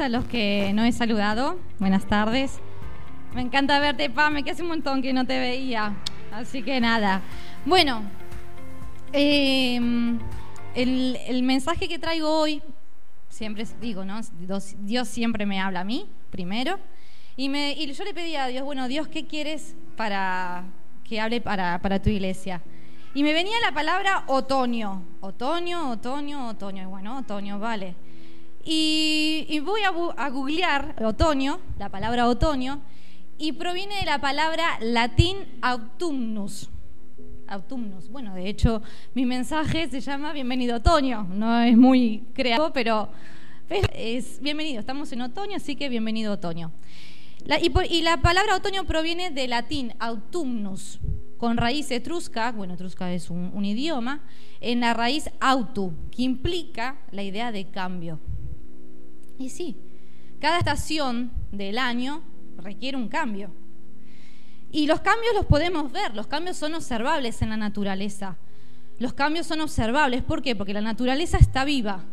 a los que no he saludado. Buenas tardes. Me encanta verte, Pame, que hace un montón que no te veía. Así que nada. Bueno, eh, el, el mensaje que traigo hoy, siempre digo, ¿no? Dios, Dios siempre me habla a mí, primero. Y, me, y yo le pedí a Dios, bueno, Dios, ¿qué quieres para que hable para, para tu iglesia? Y me venía la palabra otoño. Otoño, otoño, otoño. Y bueno, otoño, vale. Y, voy a, googlear otoño, la palabra otoño, y proviene de la palabra latín autumnus. Autumnus. Bueno, de hecho, mi mensaje se llama Bienvenido Otoño. No es muy creativo, pero es bienvenido. Estamos en otoño, así que bienvenido Otoño. Y la palabra otoño proviene del latín autumnus, con raíz etrusca, bueno, etrusca es un, un idioma, en la raíz autu, que implica la idea de cambio. Y sí, cada estación del año requiere un cambio. Y los cambios los podemos ver, los cambios son observables en la naturaleza. Los cambios son observables, ¿por qué? Porque la naturaleza está viva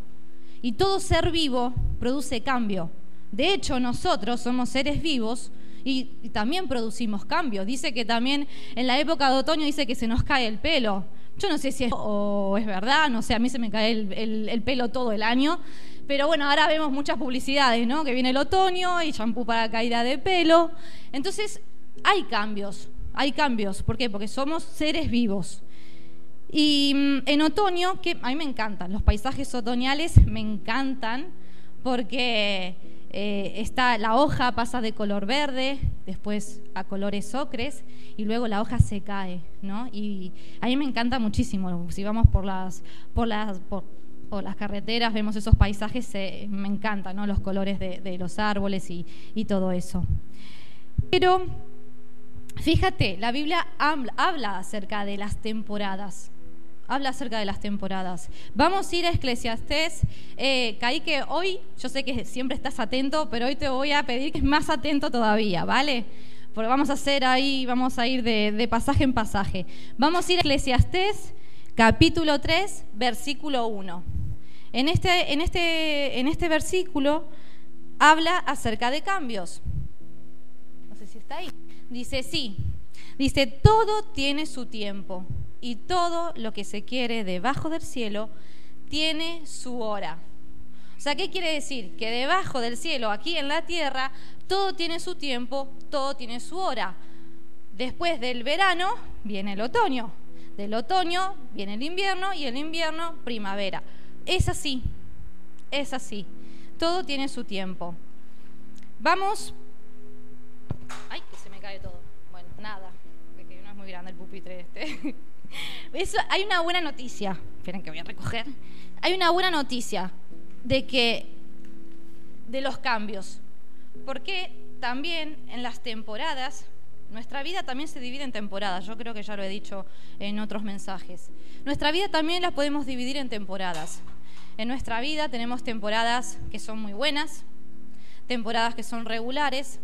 y todo ser vivo produce cambio. De hecho, nosotros somos seres vivos y, también producimos cambio. Dice que también en la época de otoño dice que se nos cae el pelo. Yo no sé si es, o es verdad, no sé, a mí se me cae el pelo todo el año. Pero bueno, ahora vemos muchas publicidades, ¿no? Que viene el otoño y champú para caída de pelo. Entonces, hay cambios, hay cambios. ¿Por qué? Porque somos seres vivos. Y mm, en otoño, que a mí me encantan, los paisajes otoñales me encantan porque eh, está, la hoja pasa de color verde, después a colores ocres y luego la hoja se cae, ¿no? Y a mí me encanta muchísimo. Si vamos por las, por las, por las carreteras, vemos esos paisajes, eh, me encantan, ¿no? Los colores de, los árboles y, y todo eso. Pero Fíjate, la Biblia habla, habla acerca de las temporadas. Habla acerca de las temporadas. Vamos a ir a Eclesiastés. Eh, Caí que hoy, yo sé que siempre estás atento, pero hoy te voy a pedir que estés más atento todavía, ¿vale? Porque vamos a hacer ahí, vamos a ir de, de pasaje en pasaje. Vamos a ir a Eclesiastés, capítulo 3, versículo 1. En este, en este, en este versículo habla acerca de cambios. No sé si está ahí. Dice, sí. Dice, todo tiene su tiempo y todo lo que se quiere debajo del cielo tiene su hora. O sea, ¿qué quiere decir? Que debajo del cielo, aquí en la tierra, todo tiene su tiempo, todo tiene su hora. Después del verano viene el otoño. Del otoño viene el invierno y el invierno primavera. Es así, es así. Todo tiene su tiempo. Vamos Ay, que se me cae todo. Bueno, nada, porque no es muy grande el pupitre este. Hay una buena noticia. Esperen que voy a recoger. Hay una buena noticia de que de los cambios. Porque también en las temporadas, nuestra vida también se divide en temporadas. Yo creo que ya lo he dicho en otros mensajes. Nuestra vida también la podemos dividir en temporadas. En nuestra vida tenemos temporadas que son muy buenas, temporadas que son regulares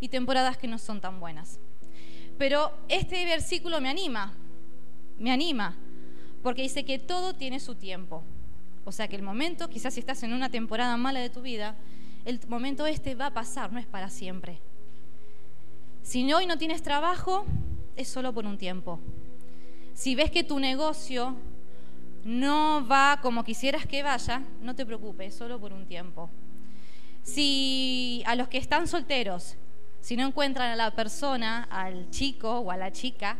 y temporadas que no son tan buenas. Pero este versículo me anima, me anima, porque dice que todo tiene su tiempo. O sea que el momento, quizás si estás en una temporada mala de tu vida, el momento este va a pasar, no es para siempre. Si hoy no tienes trabajo, es solo por un tiempo. Si ves que tu negocio no va como quisieras que vaya, no te preocupes, solo por un tiempo. Si a los que están solteros, si no encuentran a la persona, al chico o a la chica,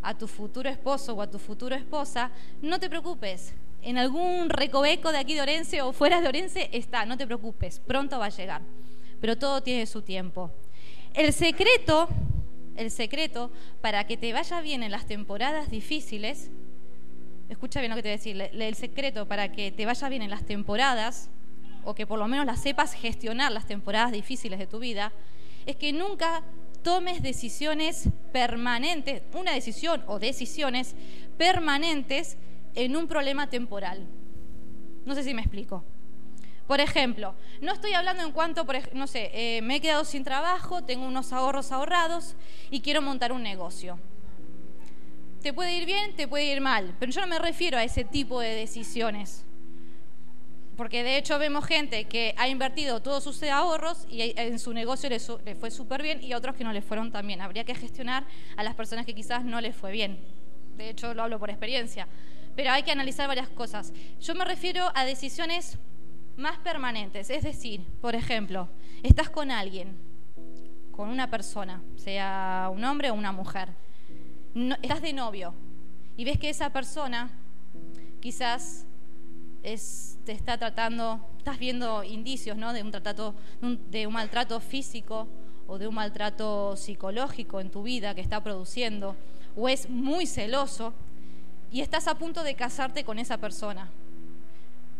a tu futuro esposo o a tu futura esposa, no te preocupes. En algún recoveco de aquí de Orense o fuera de Orense está, no te preocupes, pronto va a llegar. Pero todo tiene su tiempo. El secreto, el secreto para que te vaya bien en las temporadas difíciles, escucha bien lo que te voy a decir, el secreto para que te vaya bien en las temporadas, o que por lo menos las sepas gestionar las temporadas difíciles de tu vida, es que nunca tomes decisiones permanentes, una decisión o decisiones permanentes en un problema temporal. No sé si me explico. Por ejemplo, no estoy hablando en cuanto, por no sé, eh, me he quedado sin trabajo, tengo unos ahorros ahorrados y quiero montar un negocio. te puede ir bien, te puede ir mal, pero yo no me refiero a ese tipo de decisiones. Porque de hecho vemos gente que ha invertido todos sus ahorros y en su negocio le, fue súper bien y otros que no le fueron tan bien. Habría que gestionar a las personas que quizás no les fue bien. De hecho, lo hablo por experiencia. Pero hay que analizar varias cosas. Yo me refiero a decisiones más permanentes. Es decir, por ejemplo, estás con alguien, con una persona, sea un hombre o una mujer. estás de novio y ves que esa persona quizás te está tratando, estás viendo indicios ¿no? de, un tratato, de un maltrato físico o de un maltrato psicológico en tu vida que está produciendo, o es muy celoso y estás a punto de casarte con esa persona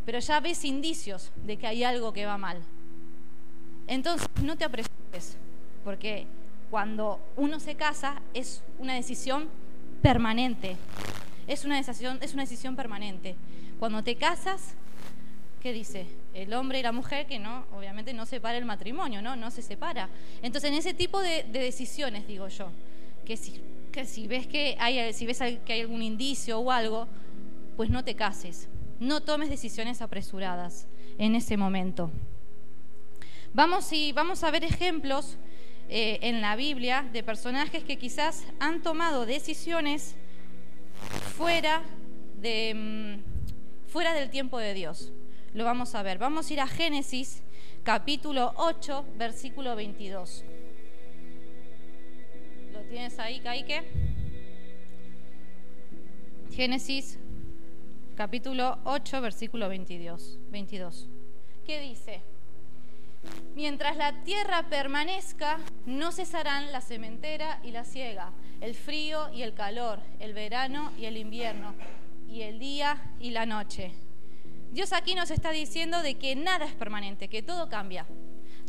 pero ya ves indicios de que hay algo que va mal. Entonces, no te apresures, porque cuando uno se casa es una decisión permanente. Es una decisión, es una decisión permanente. Cuando te casas, ¿qué dice? El hombre y la mujer que no, obviamente no separa el matrimonio, ¿no? No se separa. Entonces, en ese tipo de, decisiones, digo yo, que si, que si ves que hay, si ves que hay algún indicio o algo, pues no te cases. No tomes decisiones apresuradas en ese momento. Vamos, y, vamos a ver ejemplos eh, en la Biblia de personajes que quizás han tomado decisiones fuera, de, mm, fuera del tiempo de Dios. Lo vamos a ver. Vamos a ir a Génesis capítulo 8, versículo 22. ¿Lo tienes ahí, Caike? Génesis capítulo 8, versículo 22. 22. ¿Qué dice? Mientras la tierra permanezca, no cesarán la sementera y la siega, el frío y el calor, el verano y el invierno, y el día y la noche. Dios aquí nos está diciendo de que nada es permanente, que todo cambia.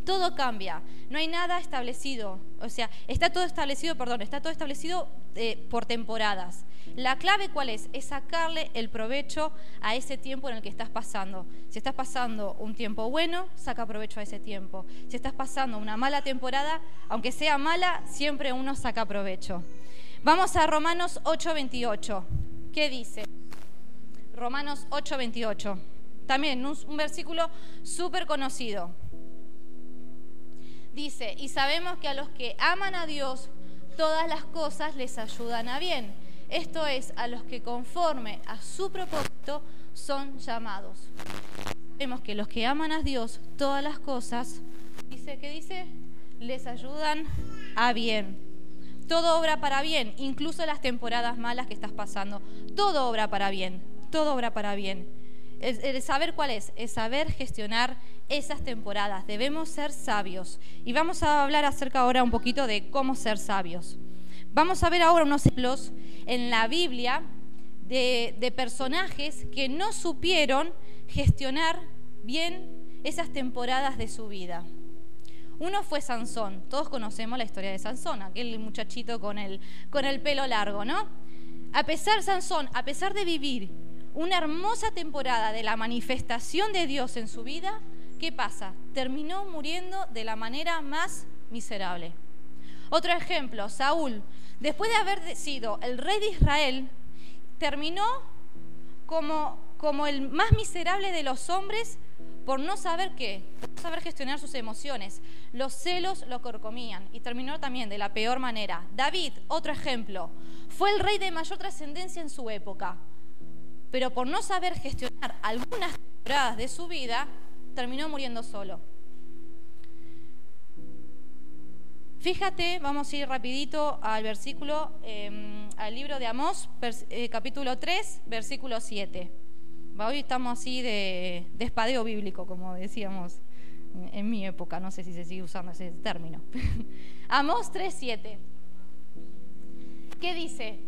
Todo cambia, no hay nada establecido, o sea, está todo establecido, perdón, está todo establecido eh, por temporadas. La clave cuál es? Es sacarle el provecho a ese tiempo en el que estás pasando. Si estás pasando un tiempo bueno, saca provecho a ese tiempo. Si estás pasando una mala temporada, aunque sea mala, siempre uno saca provecho. Vamos a Romanos 8:28. ¿Qué dice? Romanos 8:28. También un, un versículo súper conocido. Dice, y sabemos que a los que aman a Dios, todas las cosas les ayudan a bien esto es, a los que conforme a su propósito son llamados. Vemos que los que aman a Dios, todas las cosas, dice que dice, les ayudan a bien. Todo obra para bien, incluso las temporadas malas que estás pasando. Todo obra para bien, todo obra para bien. El, saber cuál es, es saber gestionar esas temporadas. Debemos ser sabios. Y vamos a hablar acerca ahora un poquito de cómo ser sabios. Vamos a ver ahora unos ejemplos en la Biblia de, personajes que no supieron gestionar bien esas temporadas de su vida. Uno fue Sansón, todos conocemos la historia de Sansón, aquel muchachito con el, con el pelo largo, ¿no? A pesar, Sansón, a pesar de vivir una hermosa temporada de la manifestación de Dios en su vida, ¿qué pasa? Terminó muriendo de la manera más miserable. Otro ejemplo, Saúl, después de haber sido el rey de Israel, terminó como, como el más miserable de los hombres por no saber qué, por no saber gestionar sus emociones. Los celos lo corcomían y terminó también de la peor manera. David, otro ejemplo, fue el rey de mayor trascendencia en su época, pero por no saber gestionar algunas temporadas de su vida, terminó muriendo solo. Fíjate, vamos a ir rapidito al versículo, em, al libro de Amós, eh, capítulo 3, versículo 7. Hoy estamos así de, espadeo bíblico, como decíamos en, mi época, no sé si se sigue usando ese término. Amós 3, 7. ¿Qué dice?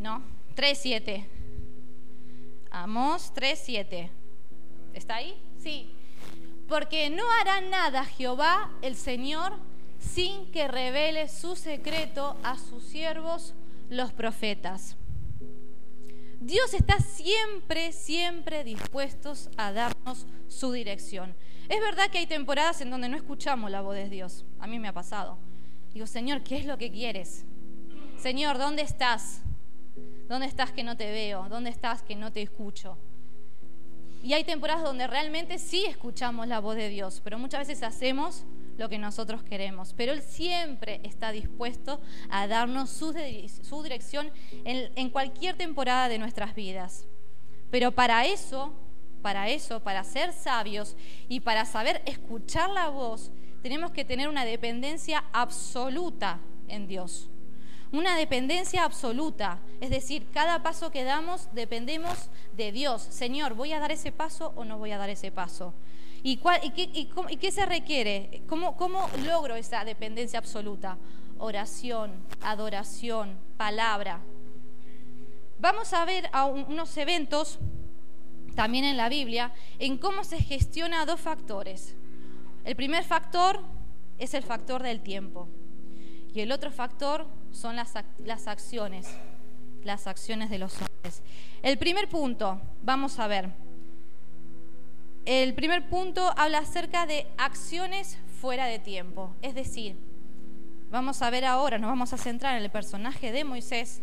no, 3, 7. Amós 3, 7. ¿Está ahí? Sí. Porque no hará nada Jehová el Señor sin que revele su secreto a sus siervos, los profetas. Dios está siempre, siempre dispuestos a darnos su dirección. Es verdad que hay temporadas en donde no escuchamos la voz de Dios. A mí me ha pasado. Digo, Señor, ¿qué es lo que quieres? Señor, ¿dónde estás? ¿Dónde estás que no te veo? ¿Dónde estás que no te escucho? Y hay temporadas donde realmente sí escuchamos la voz de Dios, pero muchas veces hacemos lo que nosotros queremos. Pero Él siempre está dispuesto a darnos su, dirección en, en cualquier temporada de nuestras vidas. Pero para eso, para eso, para ser sabios y para saber escuchar la voz, tenemos que tener una dependencia absoluta en Dios una dependencia absoluta. Es decir, cada paso que damos dependemos de Dios. Señor, ¿voy a dar ese paso o no voy a dar ese paso? ¿Y, qué, se requiere? ¿Cómo, ¿Cómo logro esa dependencia absoluta? Oración, adoración, palabra. Vamos a ver a unos eventos también en la Biblia en cómo se gestiona dos factores. El primer factor es el factor del tiempo y el otro factor son las, las acciones, las acciones de los hombres. El primer punto, vamos a ver. El primer punto habla acerca de acciones fuera de tiempo. Es decir, vamos a ver ahora, nos vamos a centrar en el personaje de Moisés.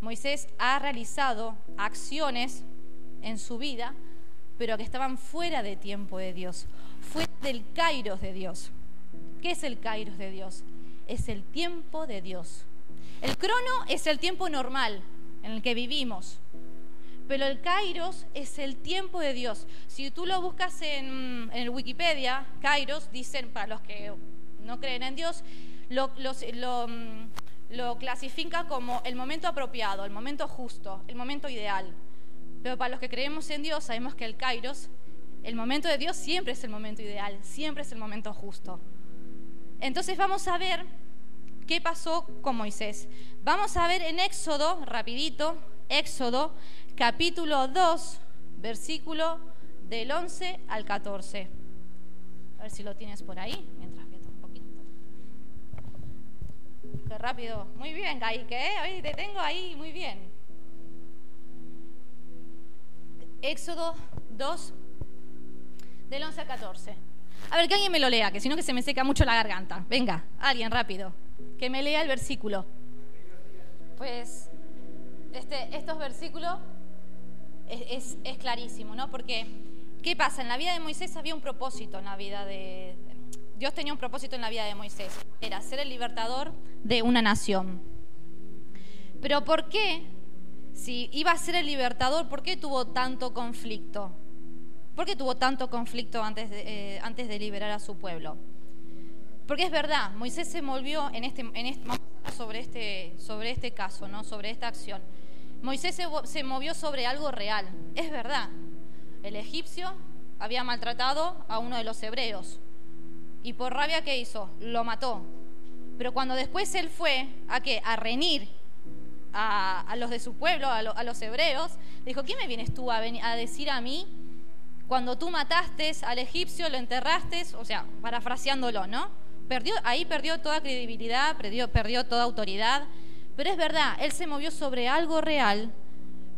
Moisés ha realizado acciones en su vida, pero que estaban fuera de tiempo de Dios, fuera del kairos de Dios. ¿Qué es el kairos de Dios? Es el tiempo de Dios. El crono es el tiempo normal en el que vivimos, pero el kairos es el tiempo de Dios. Si tú lo buscas en, el Wikipedia, kairos, dicen, para los que no creen en Dios, lo, clasifica como el momento apropiado, el momento justo, el momento ideal. Pero para los que creemos en Dios, sabemos que el kairos, el momento de Dios siempre es el momento ideal, siempre es el momento justo. Entonces vamos a ver qué pasó con Moisés. Vamos a ver en Éxodo, rapidito, Éxodo capítulo 2, versículo del 11 al 14. A ver si lo tienes por ahí, mientras que un poquito. Qué rápido. Muy bien, Gaike, ¿eh? Hoy te tengo ahí, muy bien. Éxodo 2, del 11 al 14. A ver, que alguien me lo lea, que si no que se me seca mucho la garganta. Venga, alguien rápido que me lea el versículo. Pues este, estos versículos es, clarísimo, ¿no? Porque, ¿qué pasa? En la vida de Moisés había un propósito en la vida de... Dios tenía un propósito en la vida de Moisés, era ser el libertador de una nación. Pero ¿por qué? Si iba a ser el libertador, ¿por qué tuvo tanto conflicto? ¿Por qué tuvo tanto conflicto antes de, eh, antes de liberar a su pueblo? Porque es verdad, Moisés se movió en este, en este sobre este, sobre este caso, ¿no? sobre esta acción. Moisés se, movió sobre algo real, es verdad. El egipcio había maltratado a uno de los hebreos y por rabia que hizo, lo mató. Pero cuando después él fue a qué? A renir a, los de su pueblo, a, los hebreos, dijo, ¿qué me vienes tú a, decir a mí cuando tú mataste al egipcio, lo enterraste? O sea, parafraseándolo, ¿no? ahí perdió toda credibilidad, perdió toda autoridad. Pero es verdad, él se movió sobre algo real,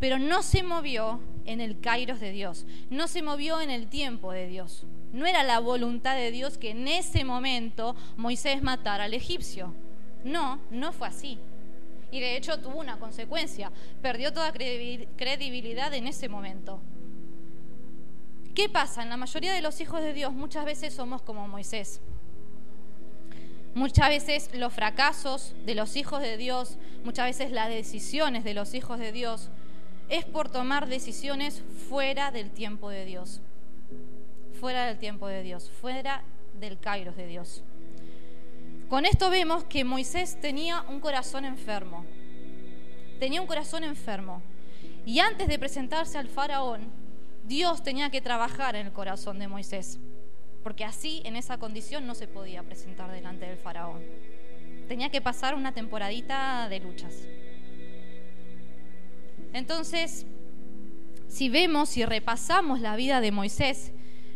pero no se movió en el kairos de Dios, no se movió en el tiempo de Dios. No era la voluntad de Dios que en ese momento Moisés matara al egipcio. No, no fue así. Y de hecho tuvo una consecuencia. Perdió toda credibilidad en ese momento. ¿Qué pasa? En la mayoría de los hijos de Dios muchas veces somos como Moisés. Muchas veces los fracasos de los hijos de Dios, muchas veces las decisiones de los hijos de Dios, es por tomar decisiones fuera del tiempo de Dios. Fuera del tiempo de Dios, fuera del kairos de Dios. Con esto vemos que Moisés tenía un corazón enfermo. Tenía un corazón enfermo. Y antes de presentarse al faraón, Dios tenía que trabajar en el corazón de Moisés porque así, en esa condición, no se podía presentar delante del faraón. Tenía que pasar una temporadita de luchas. Entonces, si vemos y repasamos la vida de Moisés,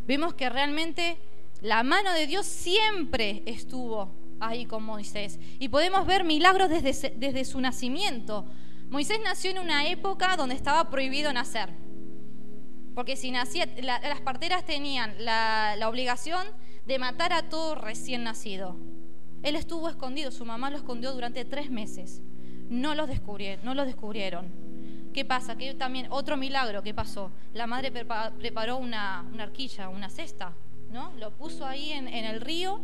vemos que realmente la mano de Dios siempre estuvo ahí con Moisés. Y podemos ver milagros desde, desde su nacimiento. Moisés nació en una época donde estaba prohibido nacer porque si nacía, las parteras tenían la, obligación de matar a todo recién nacido. Él estuvo escondido, su mamá lo escondió durante tres meses. No, los descubrieron. ¿Qué pasa? Que también otro milagro, ¿qué pasó? La madre preparó una, arquilla, una cesta, ¿no? Lo puso ahí en, el río,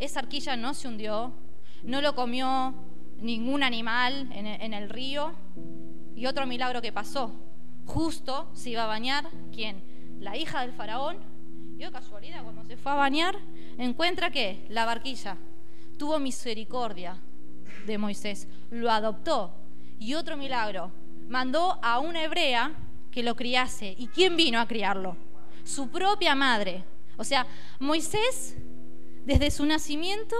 esa arquilla no se hundió, no lo comió ningún animal en el río. Y otro milagro que pasó, justo se iba a bañar, ¿quién? La hija del faraón. Y de casualidad, cuando se fue a bañar, encuentra que la barquilla tuvo misericordia de Moisés, lo adoptó. Y otro milagro, mandó a una hebrea que lo criase. ¿Y quién vino a criarlo? Su propia madre. O sea, Moisés, desde su nacimiento,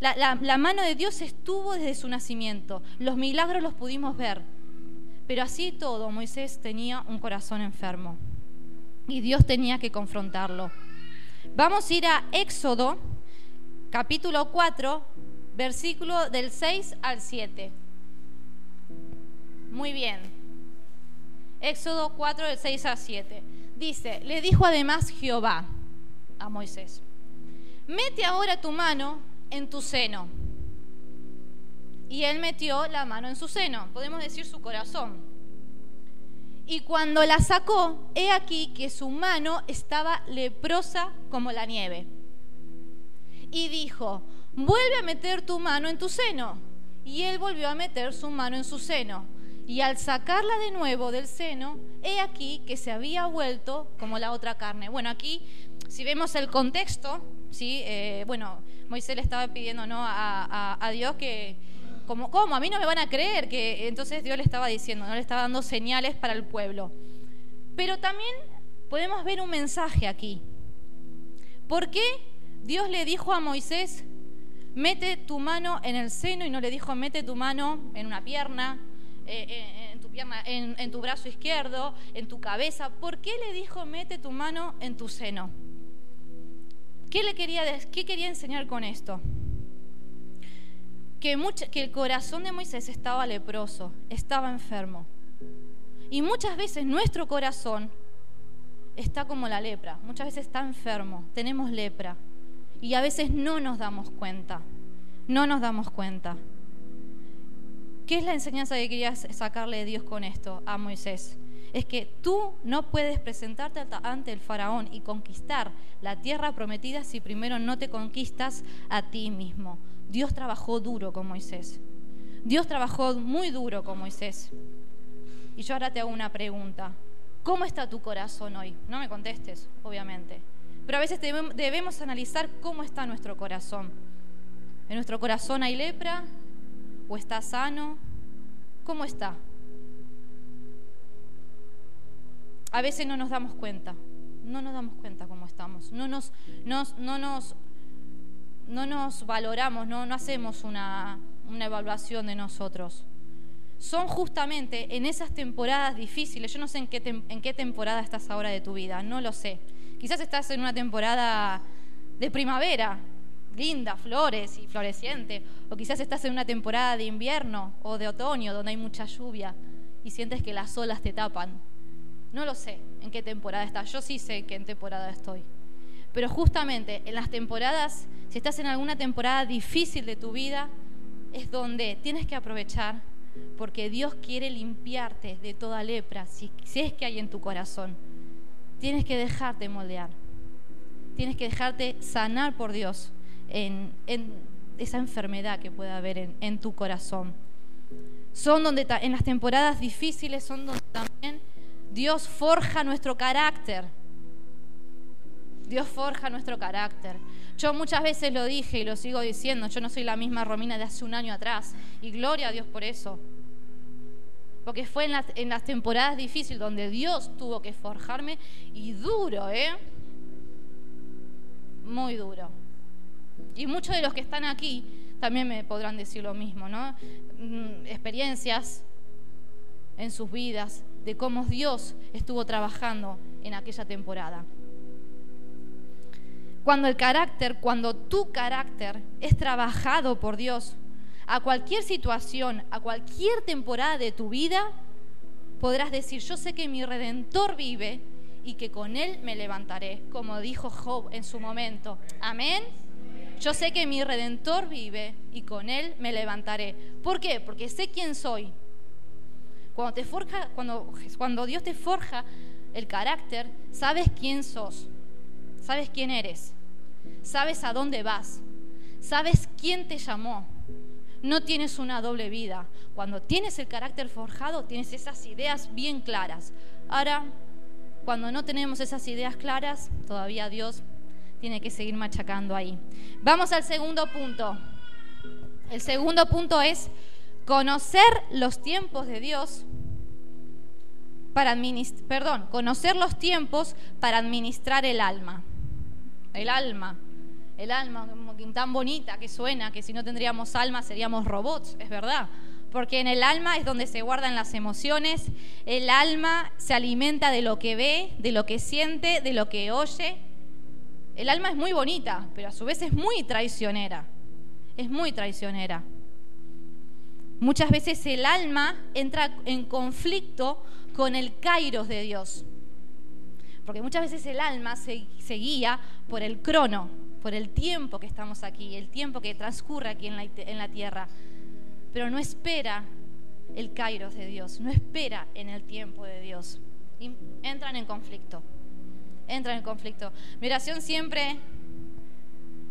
la, la, mano de Dios estuvo desde su nacimiento. Los milagros los pudimos ver. Pero así todo, Moisés tenía un corazón enfermo. Y Dios tenía que confrontarlo. Vamos a ir a Éxodo, capítulo 4, versículo del 6 al 7. Muy bien. Éxodo 4, del 6 al 7. Dice, le dijo además Jehová a Moisés, mete ahora tu mano en tu seno. Y él metió la mano en su seno, podemos decir su corazón. Y cuando la sacó, he aquí que su mano estaba leprosa como la nieve. Y dijo, vuelve a meter tu mano en tu seno. Y él volvió a meter su mano en su seno y al sacarla de nuevo del seno, he aquí que se había vuelto como la otra carne. Bueno, aquí, si vemos el contexto, ¿sí? Eh, bueno, Moisés le estaba pidiendo ¿no? a, Dios que, como, ¿cómo? A mí no me van a creer, que entonces Dios le estaba diciendo, no le estaba dando señales para el pueblo. Pero también podemos ver un mensaje aquí. ¿Por qué Dios le dijo a Moisés, mete tu mano en el seno y no le dijo, mete tu mano en una pierna, eh, eh, en, tu en, tu brazo izquierdo, en tu cabeza. ¿Por qué le dijo mete tu mano en tu seno? ¿Qué le quería, qué quería enseñar con esto? Que, el corazón de Moisés estaba leproso, estaba enfermo. Y muchas veces nuestro corazón está como la lepra, muchas veces está enfermo, tenemos lepra. Y a veces no nos damos cuenta, no nos damos cuenta. ¿Qué es la enseñanza que querías sacarle de Dios con esto a Moisés? Es que tú no puedes presentarte ante el faraón y conquistar la tierra prometida si primero no te conquistas a ti mismo. Dios trabajó duro con Moisés. Dios trabajó muy duro con Moisés. Y yo ahora te hago una pregunta. ¿Cómo está tu corazón hoy? No me contestes, obviamente. Pero a veces debemos analizar cómo está nuestro corazón. ¿En nuestro corazón hay lepra? ¿O está sano? ¿Cómo está? A veces no nos damos cuenta, no nos damos cuenta cómo estamos, no nos, no nos, no nos valoramos, no, hacemos una, una evaluación de nosotros. Son justamente en esas temporadas difíciles, yo no sé en qué, en qué temporada estás ahora de tu vida, no lo sé. Quizás estás en una temporada de primavera, linda, flores y floreciente, o quizás estás en una temporada de invierno o de otoño donde hay mucha lluvia y sientes que las olas te tapan. No lo sé en qué temporada estás, yo sí sé en qué temporada estoy. Pero justamente en las temporadas, si estás en alguna temporada difícil de tu vida, es donde tienes que aprovechar porque Dios quiere limpiarte de toda lepra, si, si es que hay en tu corazón. Tienes que dejarte moldear, tienes que dejarte sanar por Dios en, esa enfermedad que pueda haber en, tu corazón. Son donde en las temporadas difíciles son donde también Dios forja nuestro carácter. Dios forja nuestro carácter. Yo muchas veces lo dije y lo sigo diciendo, yo no soy la misma Romina de hace un año atrás. Y gloria a Dios por eso. Porque fue en las, temporadas difíciles donde Dios tuvo que forjarme y duro, ¿eh? Muy duro. Y muchos de los que están aquí también me podrán decir lo mismo, ¿no? Mm, experiencias en sus vidas de cómo Dios estuvo trabajando en aquella temporada. Cuando el carácter, cuando tu carácter es trabajado por Dios, a cualquier situación, a cualquier temporada de tu vida, podrás decir, yo sé que mi redentor vive y que con él me levantaré, como dijo Job en su momento. Amén. Yo sé que mi redentor vive y con él me levantaré. ¿Por qué? Porque sé quién soy. Cuando, te forja, cuando, cuando Dios te forja el carácter, sabes quién sos, sabes quién eres, sabes a dónde vas, sabes quién te llamó. No tienes una doble vida. Cuando tienes el carácter forjado, tienes esas ideas bien claras. Ahora, cuando no tenemos esas ideas claras, todavía Dios tiene que seguir machacando ahí. Vamos al segundo punto. El segundo punto es conocer los tiempos de Dios para administrar, conocer los tiempos para administrar el alma. El alma, el alma tan bonita que suena, que si no tendríamos alma seríamos robots, es verdad. Porque en el alma es donde se guardan las emociones, el alma se alimenta de lo que ve, de lo que siente, de lo que oye. El alma es muy bonita, pero a su vez es muy traicionera. Es muy traicionera. Muchas veces el alma entra en conflicto con el kairos de Dios. Porque muchas veces el alma se, guía por el crono, por el tiempo que estamos aquí, el tiempo que transcurre aquí en la, tierra. Pero no espera el kairos de Dios, no espera en el tiempo de Dios. Entran en conflicto, entran en conflicto. Mi oración siempre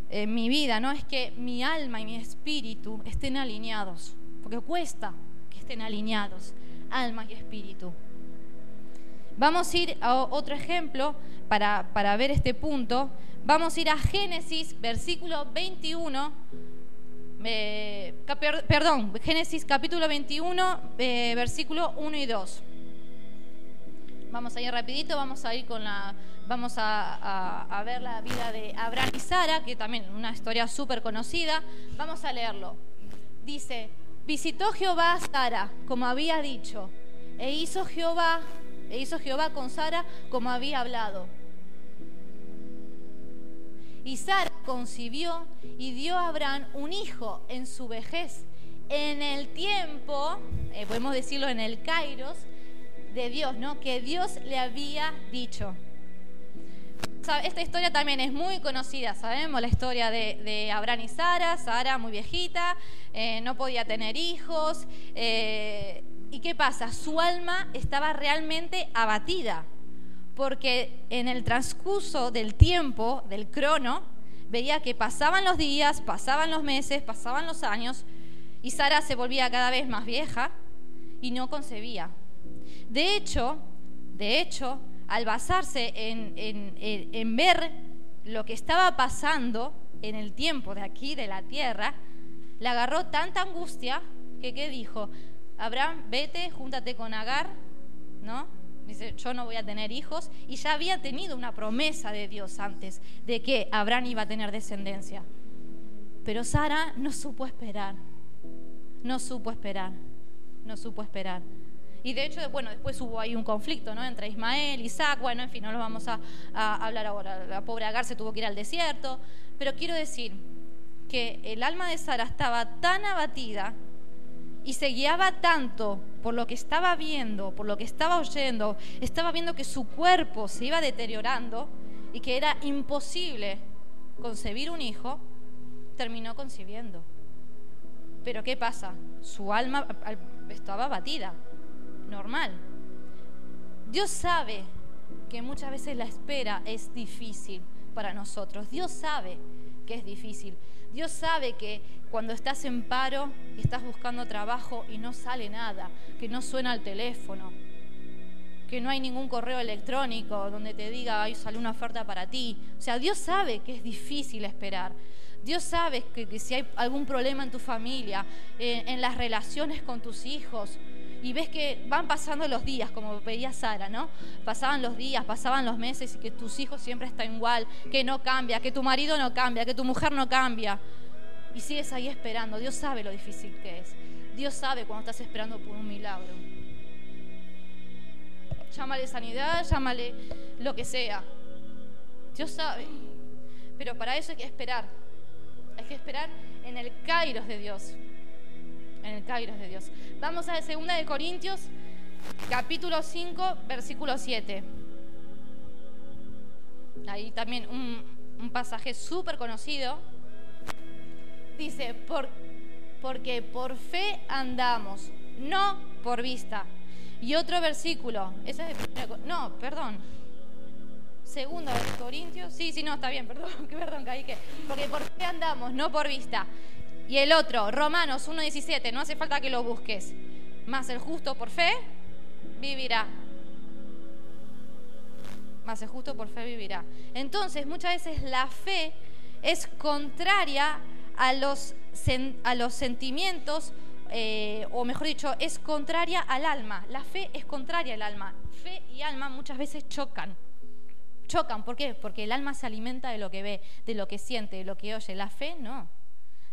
en mi vida, ¿no? Es que mi alma y mi espíritu estén alineados, porque cuesta que estén alineados, alma y espíritu. Vamos a ir a otro ejemplo para, para ver este punto. Vamos a ir a Génesis, versículo 21. Eh, perdón, Génesis capítulo 21, eh, versículo 1 y 2. Vamos a ir rapidito, vamos a ir con la, vamos a, ver la vida de Abraham y Sara, que también una historia súper conocida. Vamos a leerlo. Dice, visitó Jehová a Sara, como había dicho, e hizo Jehová e hizo Jehová con Sara como había hablado. Y Sara concibió y dio a Abraham un hijo en su vejez, en el tiempo, eh, podemos decirlo en el Kairos, de Dios, ¿no? Que Dios le había dicho. Esta historia también es muy conocida, sabemos la historia de, Abraham y Sara, Sara muy viejita, eh, no podía tener hijos, eh, ¿Y qué pasa? Su alma estaba realmente abatida, porque en el transcurso del tiempo, del crono, veía que pasaban los días, pasaban los meses, pasaban los años, y Sara se volvía cada vez más vieja y no concebía. De hecho, de hecho, al basarse en, en ver lo que estaba pasando en el tiempo de aquí, de la tierra, le agarró tanta angustia que ¿qué dijo? Abraham, vete, júntate con Agar, ¿no? Dice, yo no voy a tener hijos. Y ya había tenido una promesa de Dios antes de que Abraham iba a tener descendencia. Pero Sara no supo esperar. No supo esperar. No supo esperar. Y de hecho, bueno, después hubo ahí un conflicto, ¿no? Entre Ismael, y Isaac, bueno, en fin, no lo vamos a, a hablar ahora. La pobre Agar se tuvo que ir al desierto. Pero quiero decir que el alma de Sara estaba tan abatida y se guiaba tanto por lo que estaba viendo, por lo que estaba oyendo, estaba viendo que su cuerpo se iba deteriorando y que era imposible concebir un hijo, terminó concibiendo. Pero ¿qué pasa? Su alma estaba abatida, normal. Dios sabe que muchas veces la espera es difícil para nosotros. Dios sabe que es difícil. Dios sabe que cuando estás en paro y estás buscando trabajo y no sale nada, que no suena el teléfono, que no hay ningún correo electrónico donde te diga, ay, sale una oferta para ti. O sea, Dios sabe que es difícil esperar. Dios sabe que, si hay algún problema en tu familia, en las relaciones con tus hijos, y ves que van pasando los días, como pedía Sara, ¿no? Pasaban los días, pasaban los meses y que tus hijos siempre están igual, que no cambia, que tu marido no cambia, que tu mujer no cambia. Y sigues ahí esperando. Dios sabe lo difícil que es. Dios sabe cuando estás esperando por un milagro. Llámale sanidad, llámale lo que sea. Dios sabe. Pero para eso hay que esperar. Hay que esperar en el kairos de Dios en el Kairos de Dios. Vamos a 2 de Corintios, capítulo 5, versículo 7. Ahí también un, un pasaje súper conocido. Dice, por, porque por fe andamos, no por vista. Y otro versículo, esa es no, perdón. Segunda de Corintios, sí, sí, no, está bien, perdón, perdón, caí que, porque por qué andamos, no por vista. Y el otro, Romanos 1.17, no hace falta que lo busques. Más el justo por fe vivirá. Más el justo por fe vivirá. Entonces, muchas veces la fe es contraria a los, a los sentimientos, eh, o mejor dicho, es contraria al alma. La fe es contraria al alma. Fe y alma muchas veces chocan. Chocan, ¿por qué? Porque el alma se alimenta de lo que ve, de lo que siente, de lo que oye. La fe no.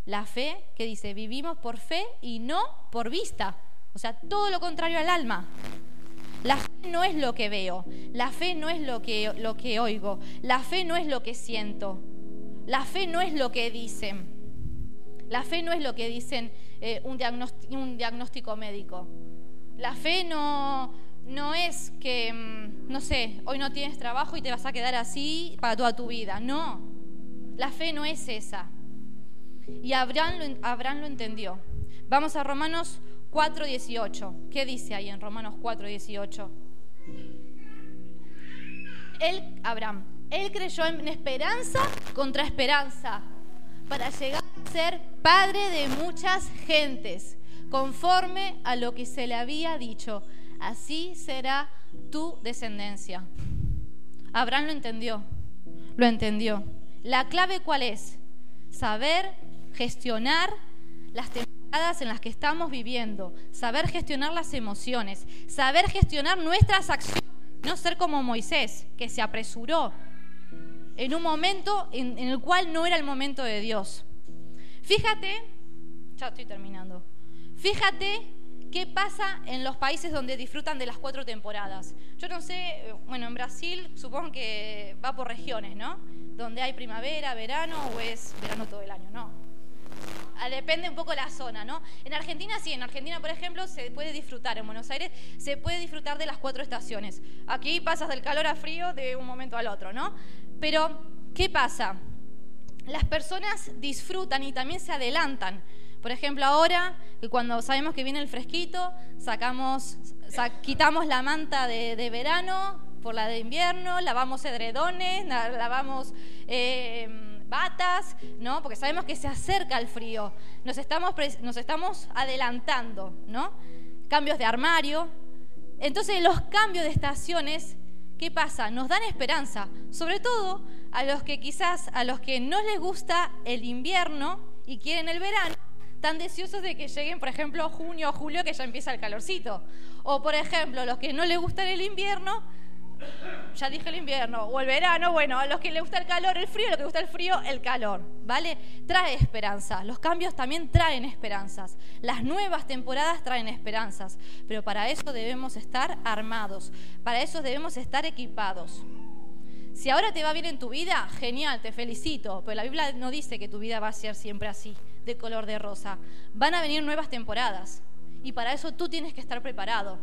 La fe que dice, vivimos por fe y no por vista. O sea, todo lo contrario al alma. La fe no es lo que veo, la fe no es lo que, lo que oigo, la fe no es lo que siento, la fe no es lo que dicen. La fe no es lo que dicen eh, un, diagnóstico, un, diagnóstico, médico. La fe no, no es que, mm, no sé, hoy no tienes trabajo y te vas a quedar así para toda tu vida. No, la fe no es esa. Y Abraham lo, entendió. Vamos a Romanos 4.18. ¿Qué dice ahí en Romanos 4.18? Él, Abraham, él creyó en esperanza contra esperanza para llegar a ser padre de muchas gentes, conforme a lo que se le había dicho. Así será tu descendencia. Abraham lo entendió, lo entendió. La clave cuál es? Saber gestionar las temporadas en las que estamos viviendo, saber gestionar las emociones, saber gestionar nuestras acciones, no ser como Moisés, que se apresuró en un momento en, el cual no era el momento de Dios. Fíjate, ya estoy terminando, fíjate qué pasa en los países donde disfrutan de las cuatro temporadas. Yo no sé, eh, bueno, en Brasil supongo que va por regiones, ¿no? Donde hay primavera, verano o es verano todo el año, ¿no? Depende un poco la zona, ¿no? En Argentina sí, en Argentina, por ejemplo, se puede disfrutar, en Buenos Aires se puede disfrutar de las cuatro estaciones. Aquí pasas del calor a frío de un momento al otro, ¿no? Pero, ¿qué pasa? Las personas disfrutan y también se adelantan. Por ejemplo, ahora, cuando sabemos que viene el fresquito, sacamos, quitamos la manta de, verano por la de invierno, lavamos edredones, lavamos... Eh, batas, ¿no? Porque sabemos que se acerca el frío. Nos estamos, nos estamos adelantando, ¿no? Cambios de armario. Entonces los cambios de estaciones, ¿qué pasa? Nos dan esperanza, sobre todo a los que quizás, a los que no les gusta el invierno y quieren el verano, tan deseosos de que lleguen, por ejemplo, junio o julio, que ya empieza el calorcito. O, por ejemplo, los que no les gusta el invierno, ya dije el invierno, o el verano, bueno, a los que les gusta el calor, el frío, a los que les gusta el frío, el calor, ¿vale? Trae esperanza, los cambios también traen esperanzas, las nuevas temporadas traen esperanzas, pero para eso debemos estar armados, para eso debemos estar equipados. Si ahora te va bien en tu vida, genial, te felicito, pero la Biblia no dice que tu vida va a ser siempre así, de color de rosa. Van a venir nuevas temporadas y para eso tú tienes que estar preparado.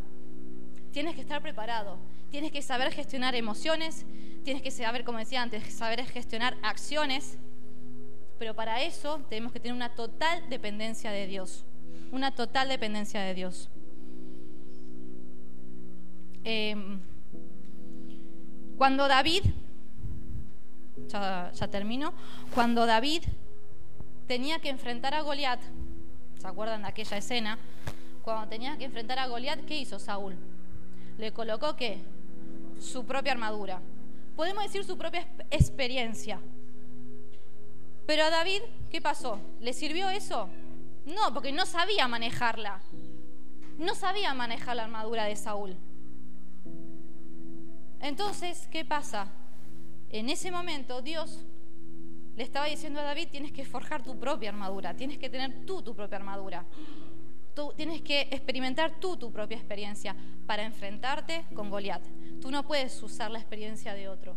Tienes que estar preparado. Tienes que saber gestionar emociones, tienes que saber, como decía antes, saber gestionar acciones, pero para eso tenemos que tener una total dependencia de Dios, una total dependencia de Dios. Em, cuando David, ya, termino, cuando David tenía que enfrentar a Goliat, ¿se acuerdan de aquella escena? Cuando tenía que enfrentar a Goliat, ¿qué hizo Saúl? Le colocó qué? Su propia armadura. Podemos decir su propia experiencia. Pero a David, ¿qué pasó? ¿Le sirvió eso? No, porque no sabía manejarla. No sabía manejar la armadura de Saúl. Entonces, ¿qué pasa? En ese momento Dios le estaba diciendo a David, tienes que forjar tu propia armadura, tienes que tener tú tu propia armadura. Tú tienes que experimentar tú tu propia experiencia para enfrentarte con Goliat. Tú no puedes usar la experiencia de otro.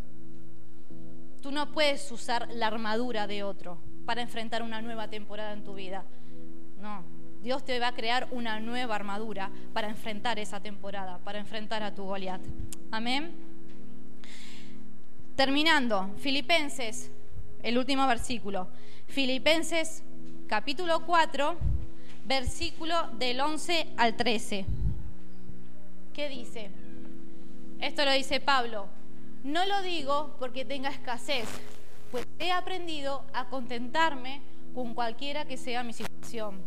Tú no puedes usar la armadura de otro para enfrentar una nueva temporada en tu vida. No, Dios te va a crear una nueva armadura para enfrentar esa temporada, para enfrentar a tu Goliat. Amén. Terminando, Filipenses, el último versículo. Filipenses capítulo 4 versículo del 11 al 13. ¿qué dice? Esto lo dice Pablo. No lo digo porque tenga escasez, pues he aprendido a contentarme con cualquiera que sea mi situación.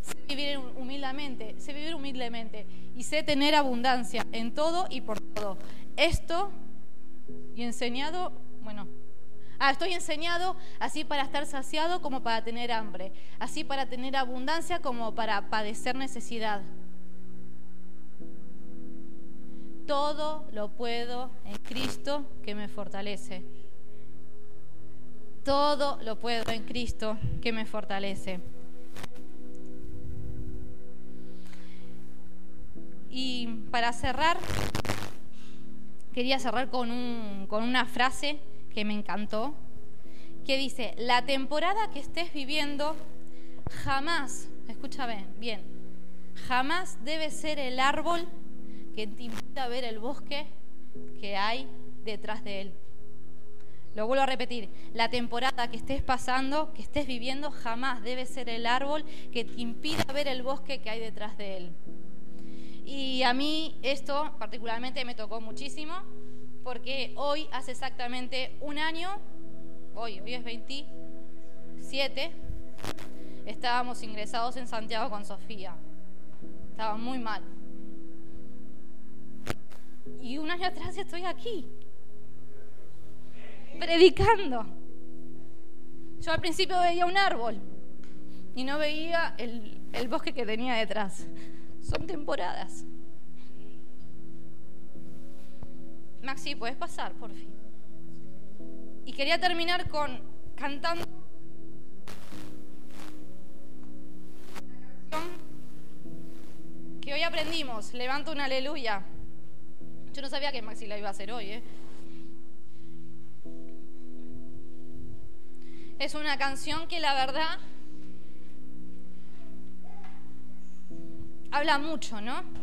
Sé vivir humildemente, sé vivir humildemente y sé tener abundancia en todo y por todo. Esto y enseñado, bueno, ah, estoy enseñado así para estar saciado como para tener hambre, así para tener abundancia como para padecer necesidad. Todo lo puedo en Cristo que me fortalece. Todo lo puedo en Cristo que me fortalece. Y para cerrar, quería cerrar con, con una frase que me encantó, que dice, la temporada que estés viviendo jamás, escúchame bien, jamás debe ser el árbol que te invita ver el bosque que hay detrás de él. Lo vuelvo a repetir, la temporada que estés pasando, que estés viviendo, jamás debe ser el árbol que te impida ver el bosque que hay detrás de él. Y a mí esto particularmente me tocó muchísimo, porque hoy hace exactamente un año, hoy, hoy es 27, estábamos ingresados en Santiago con Sofía. Estaba muy mal y un año atrás estoy aquí, predicando. Yo al principio veía un árbol y no veía el, el bosque que tenía detrás. Son temporadas. Maxi, puedes pasar, por fin. Y quería terminar con cantando que hoy aprendimos. Levanto un aleluya. Yo no sabía que Maxi la iba a hacer hoy, ¿eh? Es una canción que la verdad habla mucho, ¿no?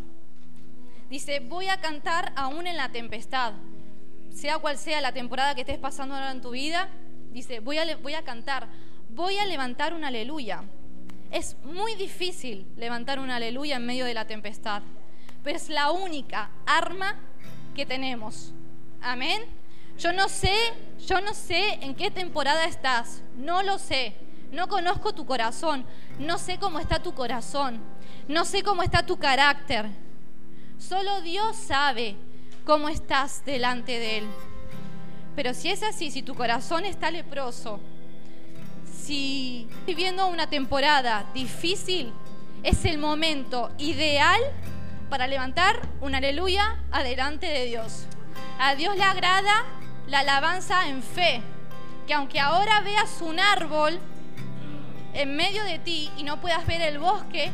Dice, voy a cantar aún en la tempestad, sea cual sea la temporada que estés pasando ahora en tu vida, dice, voy a, voy a cantar, voy a levantar un aleluya. Es muy difícil levantar un aleluya en medio de la tempestad, pero es la única arma que tenemos. Amén. Yo no sé, yo no sé en qué temporada estás, no lo sé. No conozco tu corazón, no sé cómo está tu corazón, no sé cómo está tu carácter. Solo Dios sabe cómo estás delante de Él. Pero si es así, si tu corazón está leproso, si viviendo una temporada difícil, es el momento ideal para levantar un aleluya adelante de Dios. A Dios le agrada la alabanza en fe, que aunque ahora veas un árbol en medio de ti y no puedas ver el bosque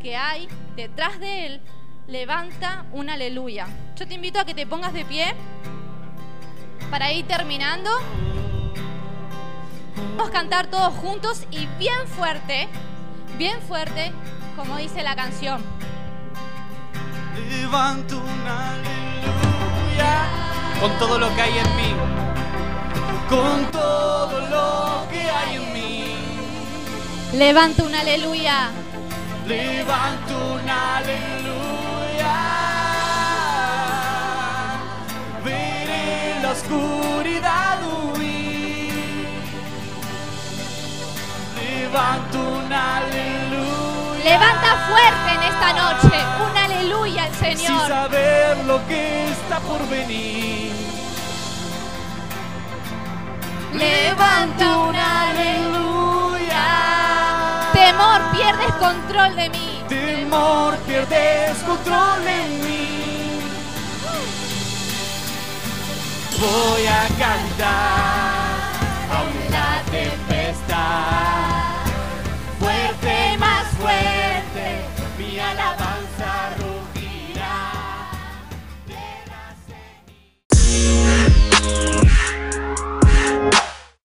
que hay detrás de él, levanta un aleluya. Yo te invito a que te pongas de pie para ir terminando. Vamos a cantar todos juntos y bien fuerte, bien fuerte, como dice la canción levanto un aleluya con todo lo que hay en mí, con todo lo que hay en mí. Levanto un aleluya. Levanto un aleluya. La oscuridad. Levanto un aleluya. Levanta fuerte en esta noche un aleluya al Señor. Sin saber lo que está por venir. Levanto un aleluya. Temor, pierdes control de mí. Temor, pierdes control de mí. voy a cantar a una tempestad, fuerte más fuerte.